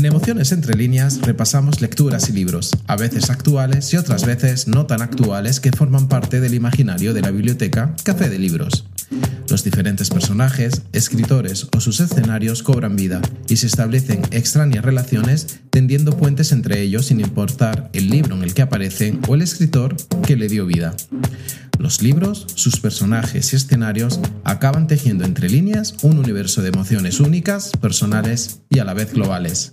En Emociones entre líneas repasamos lecturas y libros, a veces actuales y otras veces no tan actuales que forman parte del imaginario de la biblioteca Café de Libros. Los diferentes personajes, escritores o sus escenarios cobran vida y se establecen extrañas relaciones tendiendo puentes entre ellos sin importar el libro en el que aparecen o el escritor que le dio vida. Los libros, sus personajes y escenarios acaban tejiendo entre líneas un universo de emociones únicas, personales y a la vez globales.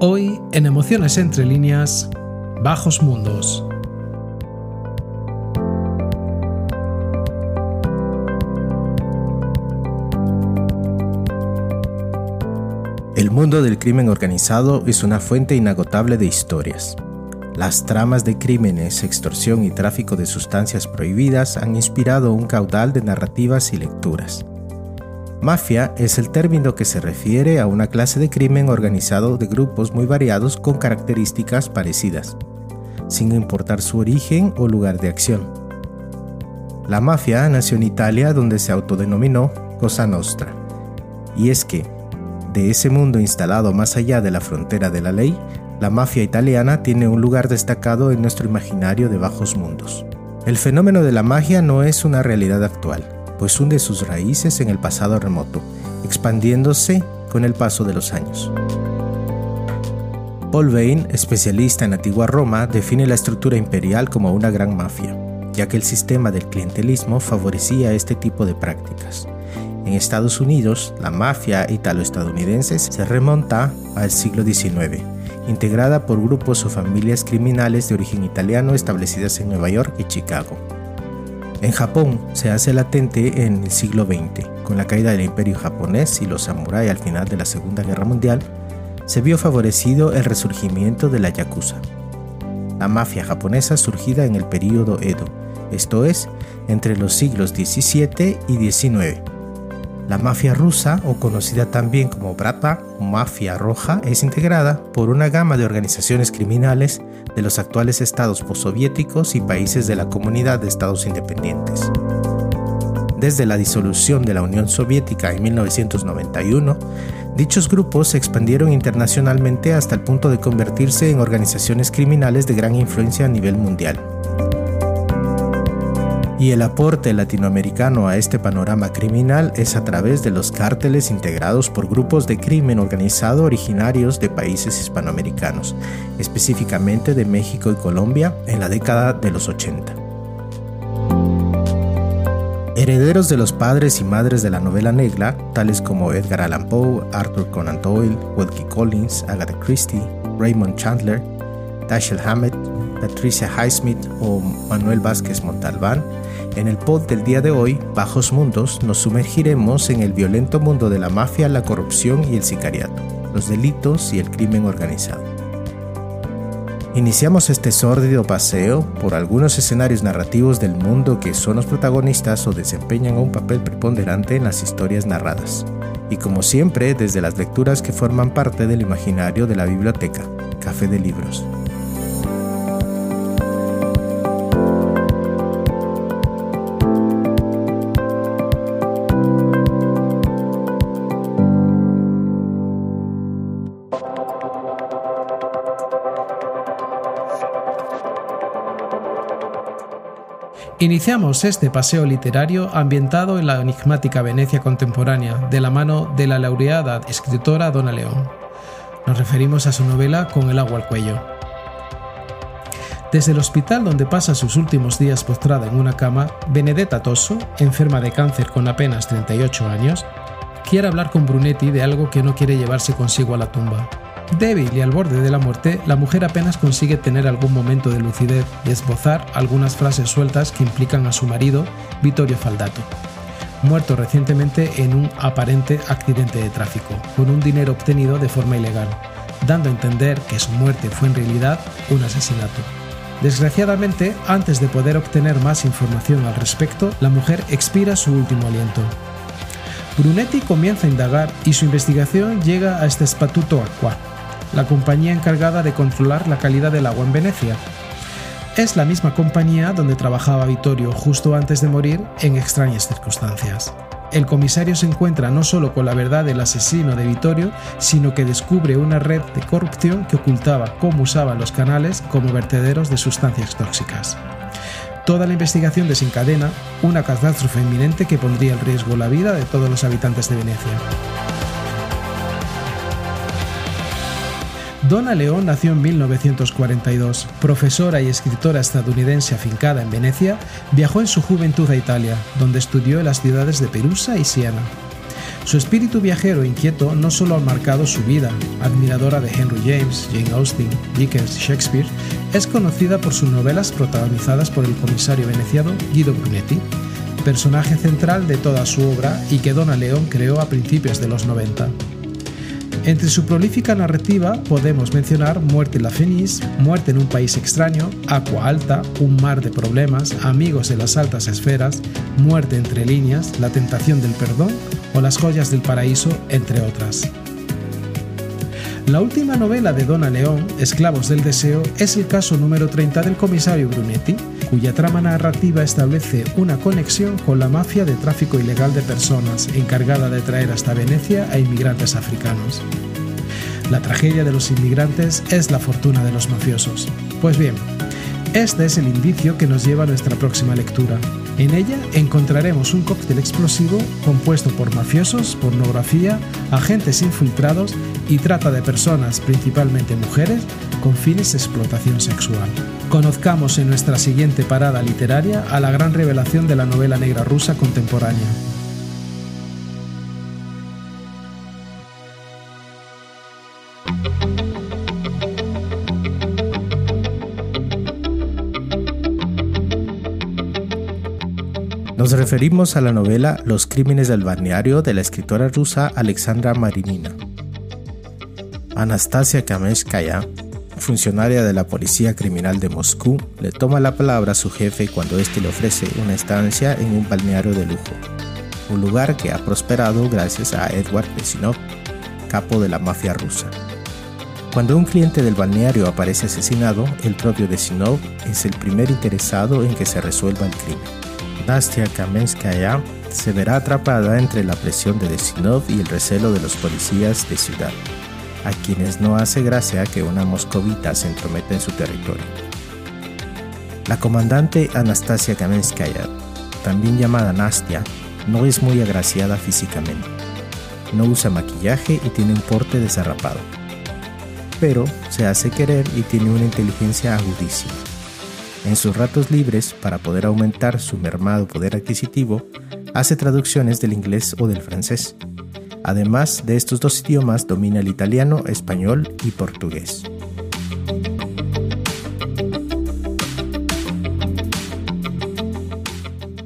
Hoy, en Emociones entre líneas, Bajos Mundos. Mundo del crimen organizado es una fuente inagotable de historias. Las tramas de crímenes, extorsión y tráfico de sustancias prohibidas han inspirado un caudal de narrativas y lecturas. Mafia es el término que se refiere a una clase de crimen organizado de grupos muy variados con características parecidas, sin importar su origen o lugar de acción. La mafia nació en Italia donde se autodenominó Cosa Nostra. Y es que, de ese mundo instalado más allá de la frontera de la ley, la mafia italiana tiene un lugar destacado en nuestro imaginario de bajos mundos. El fenómeno de la magia no es una realidad actual, pues hunde sus raíces en el pasado remoto, expandiéndose con el paso de los años. Paul Bain, especialista en antigua Roma, define la estructura imperial como una gran mafia, ya que el sistema del clientelismo favorecía este tipo de prácticas. En Estados Unidos, la mafia italo-estadounidense se remonta al siglo XIX, integrada por grupos o familias criminales de origen italiano establecidas en Nueva York y Chicago. En Japón se hace latente en el siglo XX, con la caída del imperio japonés y los samuráis al final de la Segunda Guerra Mundial, se vio favorecido el resurgimiento de la Yakuza, la mafia japonesa surgida en el período Edo, esto es, entre los siglos XVII y XIX la mafia rusa, o conocida también como Brata o Mafia Roja, es integrada por una gama de organizaciones criminales de los actuales estados postsoviéticos y países de la Comunidad de Estados Independientes. Desde la disolución de la Unión Soviética en 1991, dichos grupos se expandieron internacionalmente hasta el punto de convertirse en organizaciones criminales de gran influencia a nivel mundial y el aporte latinoamericano a este panorama criminal es a través de los cárteles integrados por grupos de crimen organizado originarios de países hispanoamericanos, específicamente de México y Colombia en la década de los 80. Herederos de los padres y madres de la novela negra, tales como Edgar Allan Poe, Arthur Conan Doyle, Wilkie Collins, Agatha Christie, Raymond Chandler, Dashiell Hammett, Patricia Highsmith o Manuel Vázquez Montalbán, en el pod del día de hoy, Bajos Mundos, nos sumergiremos en el violento mundo de la mafia, la corrupción y el sicariato, los delitos y el crimen organizado. Iniciamos este sórdido paseo por algunos escenarios narrativos del mundo que son los protagonistas o desempeñan un papel preponderante en las historias narradas, y como siempre desde las lecturas que forman parte del imaginario de la biblioteca, Café de Libros. Iniciamos este paseo literario ambientado en la enigmática Venecia contemporánea, de la mano de la laureada escritora Donna León. Nos referimos a su novela Con el agua al cuello. Desde el hospital donde pasa sus últimos días postrada en una cama, Benedetta Tosso, enferma de cáncer con apenas 38 años, quiere hablar con Brunetti de algo que no quiere llevarse consigo a la tumba. Débil y al borde de la muerte, la mujer apenas consigue tener algún momento de lucidez y esbozar algunas frases sueltas que implican a su marido, Vittorio Faldato, muerto recientemente en un aparente accidente de tráfico, con un dinero obtenido de forma ilegal, dando a entender que su muerte fue en realidad un asesinato. Desgraciadamente, antes de poder obtener más información al respecto, la mujer expira su último aliento. Brunetti comienza a indagar y su investigación llega a este Spatuto Aqua, la compañía encargada de controlar la calidad del agua en Venecia. Es la misma compañía donde trabajaba Vittorio justo antes de morir en extrañas circunstancias. El comisario se encuentra no solo con la verdad del asesino de Vittorio, sino que descubre una red de corrupción que ocultaba cómo usaban los canales como vertederos de sustancias tóxicas. Toda la investigación desencadena una catástrofe inminente que pondría en riesgo la vida de todos los habitantes de Venecia. Donna León nació en 1942. Profesora y escritora estadounidense afincada en Venecia, viajó en su juventud a Italia, donde estudió en las ciudades de Perusa y Siena. Su espíritu viajero inquieto no solo ha marcado su vida, admiradora de Henry James, Jane Austen, Dickens y Shakespeare, es conocida por sus novelas protagonizadas por el comisario veneciano Guido Brunetti, personaje central de toda su obra y que Donna León creó a principios de los 90. Entre su prolífica narrativa podemos mencionar Muerte en la Fenice, Muerte en un país extraño, Aqua Alta, Un mar de problemas, Amigos de las altas esferas, Muerte entre líneas, La tentación del perdón o Las joyas del paraíso, entre otras. La última novela de Donna León, Esclavos del Deseo, es el caso número 30 del comisario Brunetti, cuya trama narrativa establece una conexión con la mafia de tráfico ilegal de personas encargada de traer hasta Venecia a inmigrantes africanos. La tragedia de los inmigrantes es la fortuna de los mafiosos. Pues bien, este es el indicio que nos lleva a nuestra próxima lectura. En ella encontraremos un cóctel explosivo compuesto por mafiosos, pornografía, agentes infiltrados y trata de personas, principalmente mujeres, con fines de explotación sexual. Conozcamos en nuestra siguiente parada literaria a la gran revelación de la novela negra rusa contemporánea. Nos referimos a la novela Los crímenes del balneario de la escritora rusa Alexandra Marinina. Anastasia Kameskaya, funcionaria de la Policía Criminal de Moscú, le toma la palabra a su jefe cuando éste le ofrece una estancia en un balneario de lujo, un lugar que ha prosperado gracias a Edward Pesinov, capo de la mafia rusa. Cuando un cliente del balneario aparece asesinado, el propio Desinov es el primer interesado en que se resuelva el crimen. Nastia Kamenskaya se verá atrapada entre la presión de Desinov y el recelo de los policías de ciudad, a quienes no hace gracia que una moscovita se entrometa en su territorio. La comandante Anastasia Kamenskaya, también llamada Nastia, no es muy agraciada físicamente. No usa maquillaje y tiene un porte desarrapado. Pero se hace querer y tiene una inteligencia agudísima. En sus ratos libres, para poder aumentar su mermado poder adquisitivo, hace traducciones del inglés o del francés. Además de estos dos idiomas, domina el italiano, español y portugués.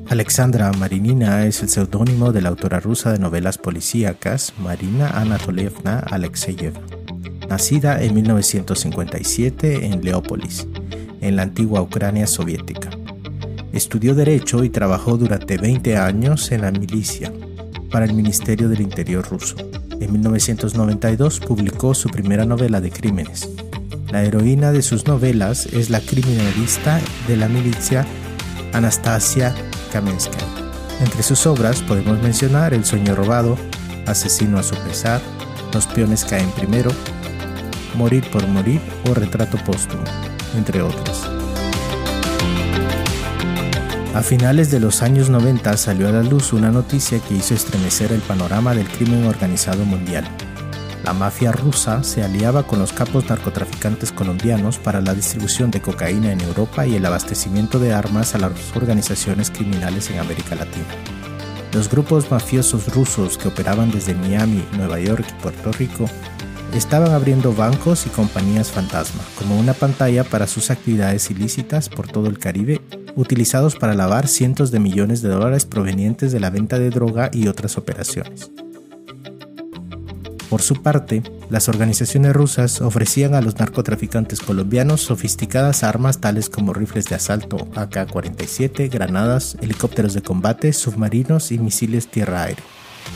Alexandra Marinina es el seudónimo de la autora rusa de novelas policíacas Marina Anatolievna Alexeyeva, nacida en 1957 en Leópolis, en la antigua Ucrania soviética. Estudió Derecho y trabajó durante 20 años en la milicia para el Ministerio del Interior ruso. En 1992 publicó su primera novela de crímenes. La heroína de sus novelas es la criminalista de la milicia Anastasia Kamenskaya. Entre sus obras podemos mencionar El sueño robado, Asesino a su pesar, Los peones caen primero, Morir por morir o Retrato póstumo entre otros. A finales de los años 90 salió a la luz una noticia que hizo estremecer el panorama del crimen organizado mundial. La mafia rusa se aliaba con los capos narcotraficantes colombianos para la distribución de cocaína en Europa y el abastecimiento de armas a las organizaciones criminales en América Latina. Los grupos mafiosos rusos que operaban desde Miami, Nueva York y Puerto Rico estaban abriendo bancos y compañías fantasma como una pantalla para sus actividades ilícitas por todo el Caribe, utilizados para lavar cientos de millones de dólares provenientes de la venta de droga y otras operaciones. Por su parte, las organizaciones rusas ofrecían a los narcotraficantes colombianos sofisticadas armas tales como rifles de asalto AK-47, granadas, helicópteros de combate, submarinos y misiles tierra-aire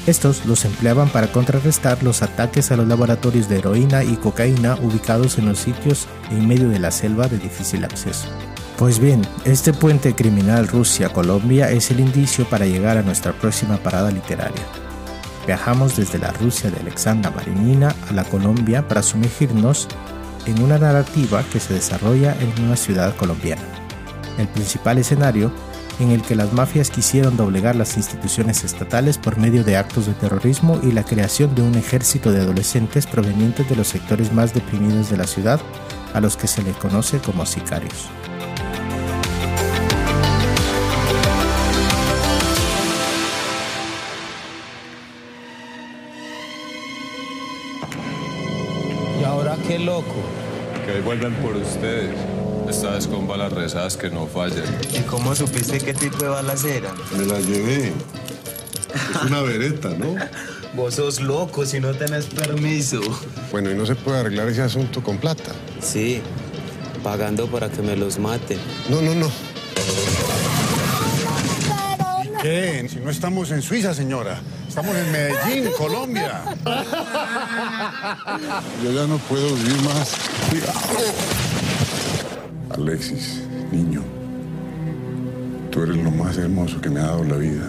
Estos los empleaban para contrarrestar los ataques a los laboratorios de heroína y cocaína ubicados en los sitios en medio de la selva de difícil acceso. Pues bien, este puente criminal Rusia-Colombia es el indicio para llegar a nuestra próxima parada literaria. Viajamos desde la Rusia de Alexandra Marinina a la Colombia para sumergirnos en una narrativa que se desarrolla en una ciudad colombiana. El principal escenario en el que las mafias quisieron doblegar las instituciones estatales por medio de actos de terrorismo y la creación de un ejército de adolescentes provenientes de los sectores más deprimidos de la ciudad, a los que se les conoce como sicarios. Loco. Que vuelven por ustedes. Esta vez con balas rezadas que no fallen. ¿Y cómo supiste qué tipo de balas eran? Me las llevé. Es una vereta, ¿no? Vos sos loco si no tenés permiso. Bueno, ¿y no se puede arreglar ese asunto con plata? Sí, pagando para que me los maten. No, no, no. ¿Y qué? Si no estamos en Suiza, señora. Estamos en Medellín, Colombia. Yo ya no puedo vivir más. Alexis, niño, tú eres lo más hermoso que me ha dado la vida.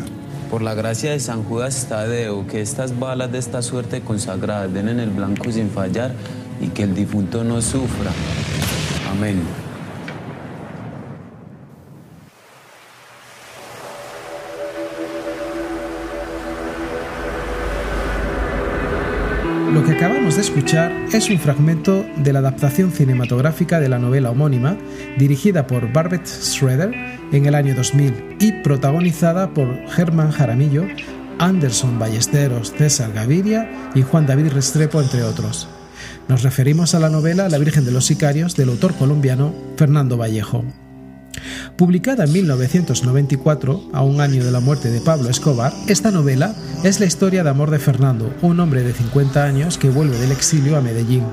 Por la gracia de San Judas Tadeo, que estas balas de esta suerte consagrada den en el blanco sin fallar y que el difunto no sufra. Amén. Acabamos de escuchar es un fragmento de la adaptación cinematográfica de la novela homónima, dirigida por Barbet Schroeder en el año 2000 y protagonizada por Germán Jaramillo, Anderson Ballesteros, César Gaviria y Juan David Restrepo, entre otros. Nos referimos a la novela La Virgen de los Sicarios del autor colombiano Fernando Vallejo. Publicada en 1994, a un año de la muerte de Pablo Escobar, esta novela es la historia de amor de Fernando, un hombre de 50 años que vuelve del exilio a Medellín,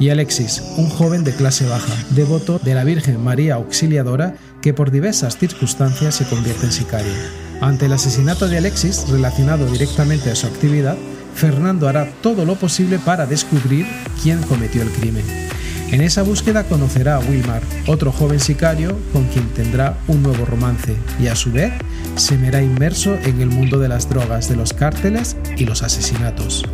y Alexis, un joven de clase baja, devoto de la Virgen María Auxiliadora que por diversas circunstancias se convierte en sicario. Ante el asesinato de Alexis, relacionado directamente a su actividad, Fernando hará todo lo posible para descubrir quién cometió el crimen. En esa búsqueda conocerá a Wilmar, otro joven sicario con quien tendrá un nuevo romance y a su vez se verá inmerso en el mundo de las drogas, de los cárteles y los asesinatos.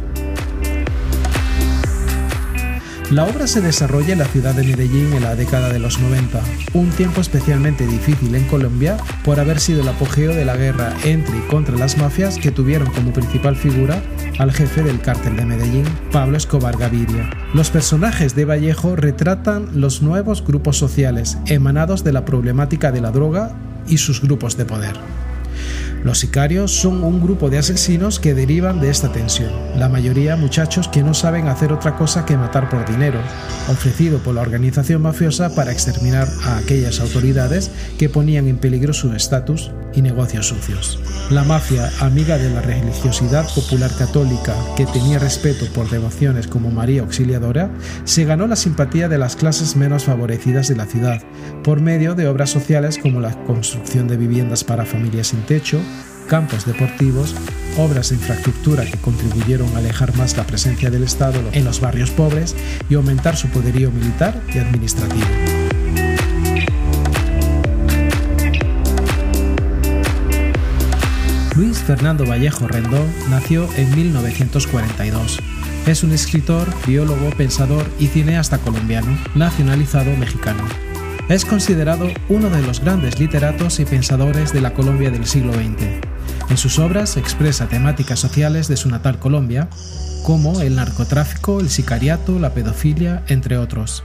La obra se desarrolla en la ciudad de Medellín en la década de los 90, un tiempo especialmente difícil en Colombia por haber sido el apogeo de la guerra entre y contra las mafias que tuvieron como principal figura al jefe del cártel de Medellín, Pablo Escobar Gaviria. Los personajes de Vallejo retratan los nuevos grupos sociales emanados de la problemática de la droga y sus grupos de poder. Los sicarios son un grupo de asesinos que derivan de esta tensión, la mayoría muchachos que no saben hacer otra cosa que matar por dinero, ofrecido por la organización mafiosa para exterminar a aquellas autoridades que ponían en peligro su estatus y negocios sucios. La mafia, amiga de la religiosidad popular católica que tenía respeto por devociones como María Auxiliadora, se ganó la simpatía de las clases menos favorecidas de la ciudad por medio de obras sociales como la construcción de viviendas para familias sin techo, campos deportivos, obras de infraestructura que contribuyeron a alejar más la presencia del Estado en los barrios pobres y aumentar su poderío militar y administrativo. Luis Fernando Vallejo Rendón nació en 1942. Es un escritor, biólogo, pensador y cineasta colombiano, nacionalizado mexicano. Es considerado uno de los grandes literatos y pensadores de la Colombia del siglo XX. En sus obras expresa temáticas sociales de su natal Colombia, como el narcotráfico, el sicariato, la pedofilia, entre otros.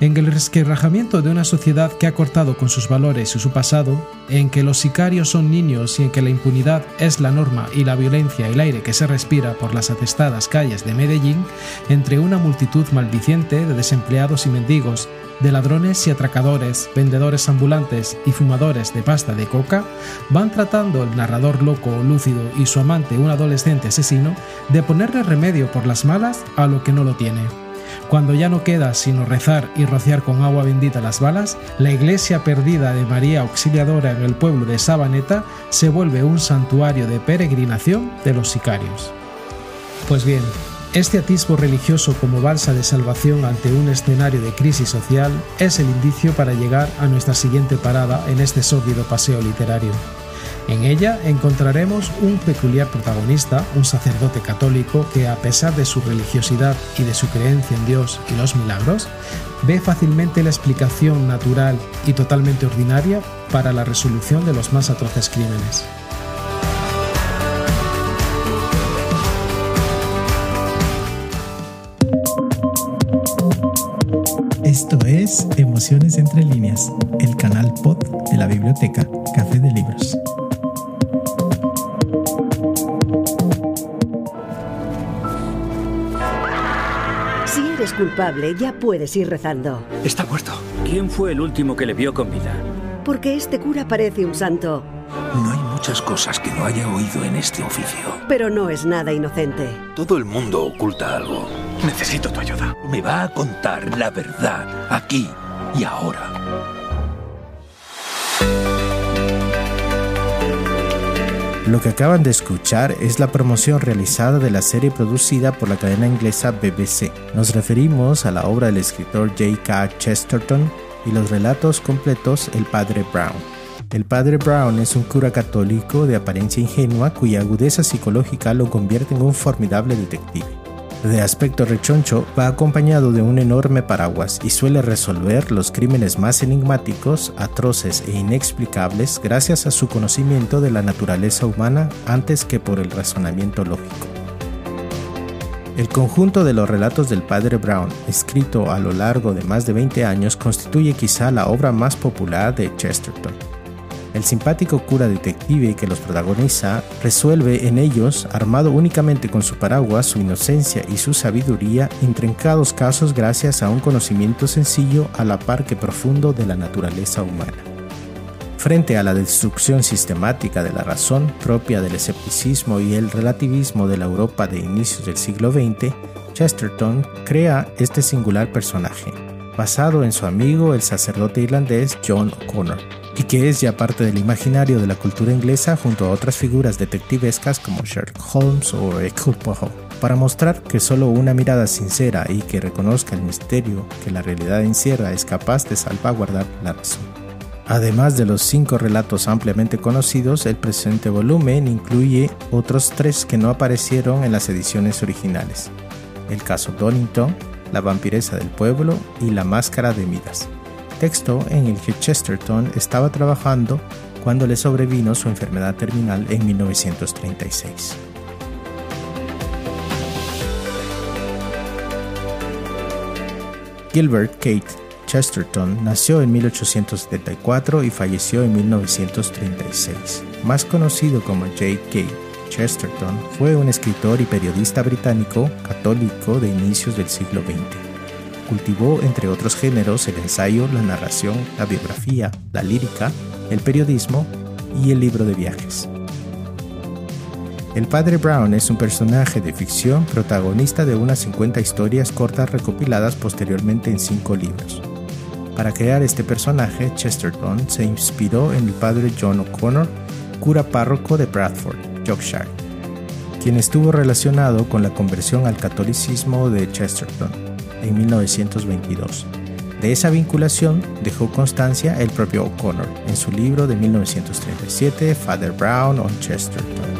En el resquebrajamiento de una sociedad que ha cortado con sus valores y su pasado, en que los sicarios son niños y en que la impunidad es la norma y la violencia el aire que se respira por las atestadas calles de Medellín, entre una multitud maldiciente de desempleados y mendigos, de ladrones y atracadores, vendedores ambulantes y fumadores de pasta de coca, van tratando el narrador loco o lúcido y su amante, un adolescente asesino, de ponerle remedio por las malas a lo que no lo tiene. Cuando ya no queda sino rezar y rociar con agua bendita las balas, la iglesia perdida de María Auxiliadora en el pueblo de Sabaneta se vuelve un santuario de peregrinación de los sicarios. Pues bien, este atisbo religioso como balsa de salvación ante un escenario de crisis social es el indicio para llegar a nuestra siguiente parada en este sórdido paseo literario. En ella encontraremos un peculiar protagonista, un sacerdote católico que a pesar de su religiosidad y de su creencia en Dios y los milagros, ve fácilmente la explicación natural y totalmente ordinaria para la resolución de los más atroces crímenes. Esto es Emociones entre líneas, el canal pod de la biblioteca Café de Libros. Si eres culpable, ya puedes ir rezando. Está muerto. ¿Quién fue el último que le vio con vida? Porque este cura parece un santo. No hay muchas cosas que no haya oído en este oficio. Pero no es nada inocente. Todo el mundo oculta algo. Necesito tu ayuda. Me va a contar la verdad, aquí y ahora. Lo que acaban de escuchar es la promoción realizada de la serie producida por la cadena inglesa BBC. Nos referimos a la obra del escritor J.K. Chesterton y los relatos completos El Padre Brown. El Padre Brown es un cura católico de apariencia ingenua cuya agudeza psicológica lo convierte en un formidable detective de aspecto rechoncho, va acompañado de un enorme paraguas y suele resolver los crímenes más enigmáticos, atroces e inexplicables gracias a su conocimiento de la naturaleza humana antes que por el razonamiento lógico. El conjunto de los relatos del padre Brown, escrito a lo largo de más de 20 años, constituye quizá la obra más popular de Chesterton. El simpático cura detective que los protagoniza resuelve en ellos, armado únicamente con su paraguas, su inocencia y su sabiduría, intrincados casos gracias a un conocimiento sencillo a la par que profundo de la naturaleza humana. Frente a la destrucción sistemática de la razón propia del escepticismo y el relativismo de la Europa de inicios del siglo XX, Chesterton crea este singular personaje, basado en su amigo el sacerdote irlandés John O'Connor y que es ya parte del imaginario de la cultura inglesa junto a otras figuras detectivescas como Sherlock Holmes o Hercule Poirot, para mostrar que solo una mirada sincera y que reconozca el misterio que la realidad encierra es capaz de salvaguardar la razón. Además de los cinco relatos ampliamente conocidos, el presente volumen incluye otros tres que no aparecieron en las ediciones originales. El caso Donington, La vampiresa del pueblo y La máscara de Midas texto en el que Chesterton estaba trabajando cuando le sobrevino su enfermedad terminal en 1936. Gilbert Kate Chesterton nació en 1874 y falleció en 1936. Más conocido como J.K. Chesterton, fue un escritor y periodista británico católico de inicios del siglo XX cultivó, entre otros géneros, el ensayo, la narración, la biografía, la lírica, el periodismo y el libro de viajes. El padre Brown es un personaje de ficción protagonista de unas 50 historias cortas recopiladas posteriormente en cinco libros. Para crear este personaje, Chesterton se inspiró en el padre John O'Connor, cura párroco de Bradford, Yorkshire, quien estuvo relacionado con la conversión al catolicismo de Chesterton en 1922. De esa vinculación dejó constancia el propio O'Connor en su libro de 1937, Father Brown on Chesterton.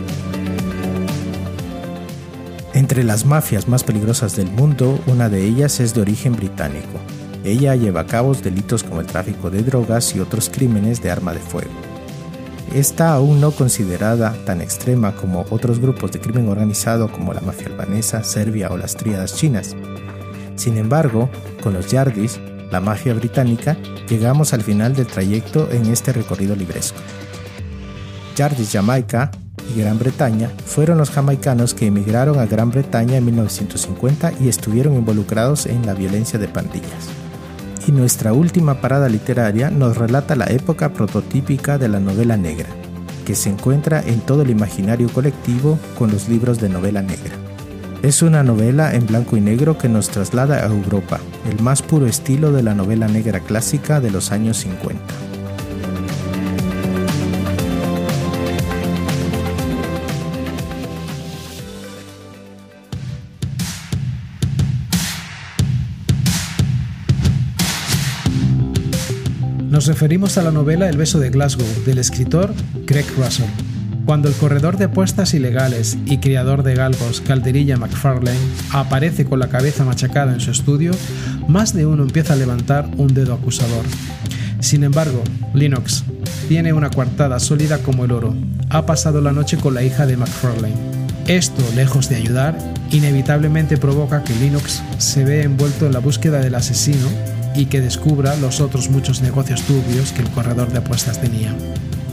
Entre las mafias más peligrosas del mundo, una de ellas es de origen británico. Ella lleva a cabo delitos como el tráfico de drogas y otros crímenes de arma de fuego. Está aún no considerada tan extrema como otros grupos de crimen organizado como la mafia albanesa, serbia o las tríadas chinas, sin embargo, con los Yardis, la magia británica, llegamos al final del trayecto en este recorrido libresco. Yardis Jamaica y Gran Bretaña fueron los jamaicanos que emigraron a Gran Bretaña en 1950 y estuvieron involucrados en la violencia de pandillas. Y nuestra última parada literaria nos relata la época prototípica de la novela negra, que se encuentra en todo el imaginario colectivo con los libros de novela negra Es una novela en blanco y negro que nos traslada a Europa, el más puro estilo de la novela negra clásica de los años 50. Nos referimos a la novela El beso de Glasgow del escritor Craig Russell. Cuando el corredor de apuestas ilegales y creador de galgos Calderilla McFarlane aparece con la cabeza machacada en su estudio, más de uno empieza a levantar un dedo acusador. Sin embargo, Linux tiene una coartada sólida como el oro. Ha pasado la noche con la hija de McFarlane. Esto, lejos de ayudar, inevitablemente provoca que Linux se vea envuelto en la búsqueda del asesino y que descubra los otros muchos negocios turbios que el corredor de apuestas tenía.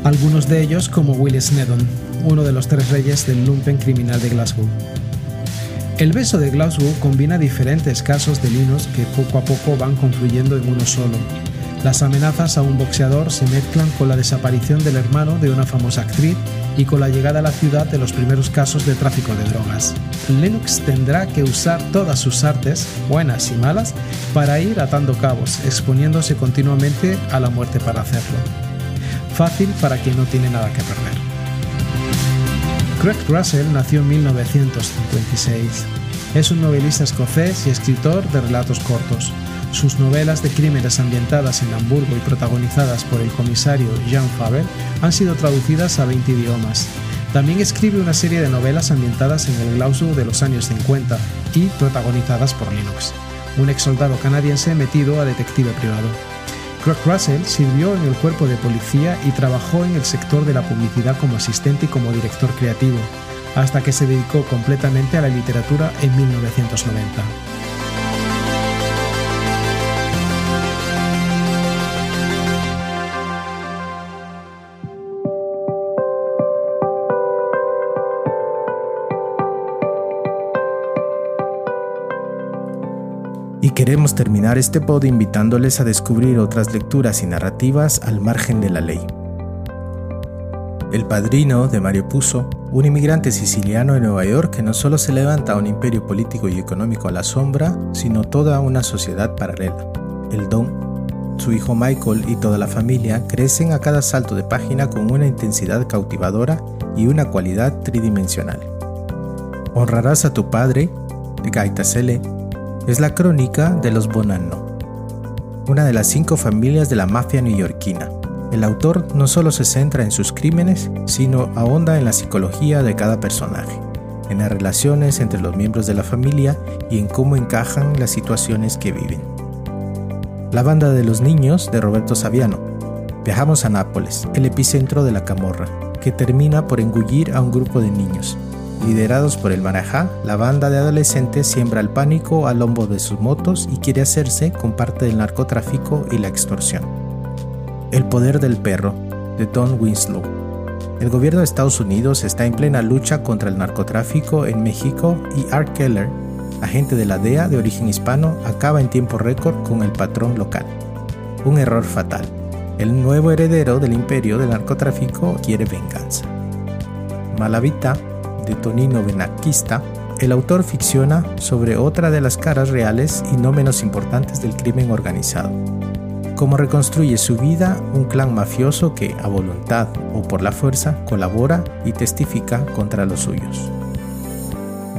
Algunos de ellos como Will Snedon, uno de los tres reyes del lumpen criminal de Glasgow. El beso de Glasgow combina diferentes casos de linos que poco a poco van confluyendo en uno solo. Las amenazas a un boxeador se mezclan con la desaparición del hermano de una famosa actriz y con la llegada a la ciudad de los primeros casos de tráfico de drogas. Linux tendrá que usar todas sus artes, buenas y malas, para ir atando cabos, exponiéndose continuamente a la muerte para hacerlo. Fácil para quien no tiene nada que perder. Craig Russell nació en 1956. Es un novelista escocés y escritor de relatos cortos. Sus novelas de crímenes ambientadas en Hamburgo y protagonizadas por el comisario Jean Faber han sido traducidas a 20 idiomas. También escribe una serie de novelas ambientadas en el Glasgow de los años 50 y protagonizadas por Linux, un ex soldado canadiense metido a detective privado. Craig Russell sirvió en el cuerpo de policía y trabajó en el sector de la publicidad como asistente y como director creativo, hasta que se dedicó completamente a la literatura en 1990. Queremos terminar este pod invitándoles a descubrir otras lecturas y narrativas al margen de la ley. El Padrino de Mario Puzo, un inmigrante siciliano en Nueva York que no solo se levanta un imperio político y económico a la sombra, sino toda una sociedad paralela. El Don, su hijo Michael y toda la familia crecen a cada salto de página con una intensidad cautivadora y una cualidad tridimensional. Honrarás a tu padre, de Gaita Sele, es la crónica de los Bonanno, una de las cinco familias de la mafia neoyorquina. El autor no solo se centra en sus crímenes, sino ahonda en la psicología de cada personaje, en las relaciones entre los miembros de la familia y en cómo encajan las situaciones que viven. La banda de los niños de Roberto Saviano. Viajamos a Nápoles, el epicentro de la camorra, que termina por engullir a un grupo de niños, Liderados por el Marajá, la banda de adolescentes siembra el pánico al lombo de sus motos y quiere hacerse con parte del narcotráfico y la extorsión. El poder del perro, de Don Winslow. El gobierno de Estados Unidos está en plena lucha contra el narcotráfico en México y Art Keller, agente de la DEA de origen hispano, acaba en tiempo récord con el patrón local. Un error fatal. El nuevo heredero del imperio del narcotráfico quiere venganza. Malavita de Tonino Benakista, el autor ficciona sobre otra de las caras reales y no menos importantes del crimen organizado. Cómo reconstruye su vida un clan mafioso que, a voluntad o por la fuerza, colabora y testifica contra los suyos.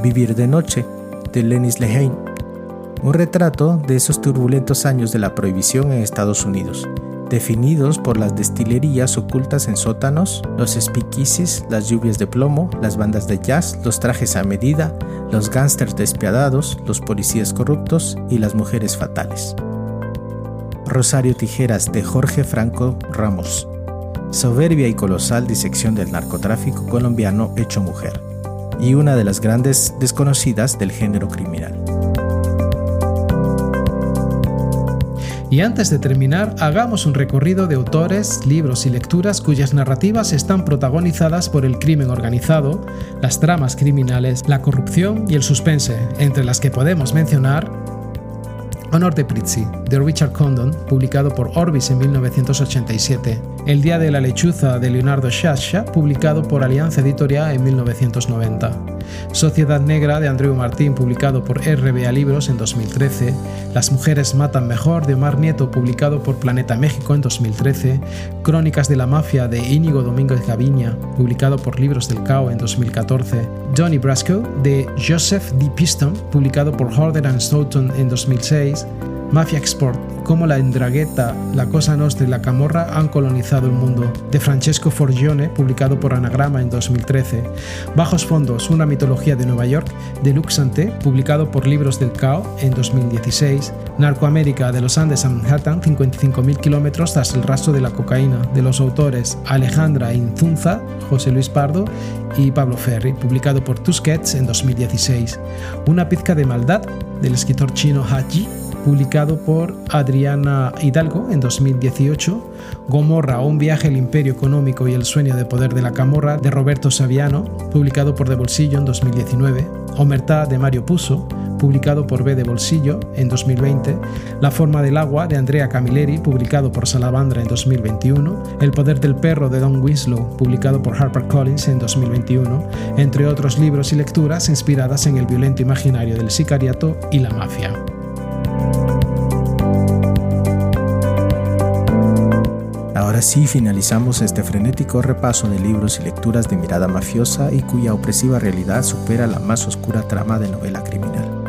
Vivir de noche, de Lenis Lehane. Un retrato de esos turbulentos años de la prohibición en Estados Unidos, definidos por las destilerías ocultas en sótanos, los speakeasies, las lluvias de plomo, las bandas de jazz, los trajes a medida, los gángsters despiadados, los policías corruptos y las mujeres fatales. Rosario Tijeras de Jorge Franco Ramos. Soberbia y colosal disección del narcotráfico colombiano hecho mujer, y una de las grandes desconocidas del género criminal. Y antes de terminar, hagamos un recorrido de autores, libros y lecturas cuyas narrativas están protagonizadas por el crimen organizado, las tramas criminales, la corrupción y el suspense, entre las que podemos mencionar Honor de Prizzi, de Richard Condon, publicado por Orbis en 1987, El Día de la Lechuza de Leonardo Sciascia, publicado por Alianza Editorial en 1990. Sociedad Negra de Andreu Martín, publicado por RBA Libros en 2013. Las Mujeres Matan Mejor de Omar Nieto, publicado por Planeta México en 2013. Crónicas de la Mafia de Íñigo Domínguez Gaviña, publicado por Libros del Cao en 2014. Johnny Brasco de Joseph D. Piston, publicado por Horder and Stoughton en 2006. Mafia Export, cómo la Endragueta, la Cosa Nostra y la Camorra han colonizado el mundo, de Francesco Forgione, publicado por Anagrama en 2013. Bajos Fondos, una mitología de Nueva York, de Luc Santé, publicado por Libros del Cao en 2016. Narcoamérica, de los Andes a Manhattan, 55.000 kilómetros tras el rastro de la cocaína, de los autores Alejandra Inzunza, José Luis Pardo y Pablo Ferri, publicado por Tusquets en 2016. Una pizca de maldad, del escritor chino Haji, publicado por Adriana Hidalgo en 2018, Gomorra, un viaje al imperio económico y el sueño de poder de la camorra de Roberto Saviano, publicado por De Bolsillo en 2019, Omertá de Mario Puso, publicado por B de Bolsillo en 2020, La forma del agua de Andrea Camilleri, publicado por Salamandra en 2021, El poder del perro de Don Winslow, publicado por HarperCollins en 2021, entre otros libros y lecturas inspiradas en el violento imaginario del sicariato y la mafia. Ahora sí finalizamos este frenético repaso de libros y lecturas de mirada mafiosa y cuya opresiva realidad supera la más oscura trama de novela criminal.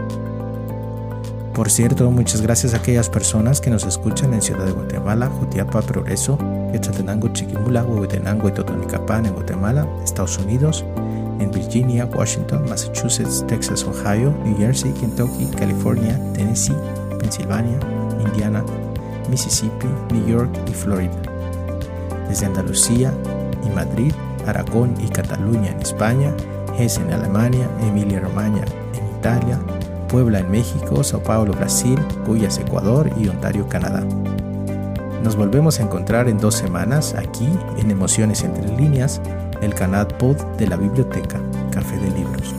Por cierto, muchas gracias a aquellas personas que nos escuchan en Ciudad de Guatemala, Jutiapa, Progreso, Quetzaltenango, Chiquimula, Huehuetenango y Totonicapán en Guatemala, Estados Unidos, en Virginia, Washington, Massachusetts, Texas, Ohio, New Jersey, Kentucky, California, Tennessee, Pensilvania, Indiana, Mississippi, New York y Florida desde Andalucía y Madrid, Aragón y Cataluña en España, Hesse en Alemania, Emilia-Romagna en Italia, Puebla en México, Sao Paulo, Brasil, Guyas, Ecuador y Ontario, Canadá. Nos volvemos a encontrar en dos semanas aquí en Emociones entre líneas, el canal pod de la biblioteca Café de Libros.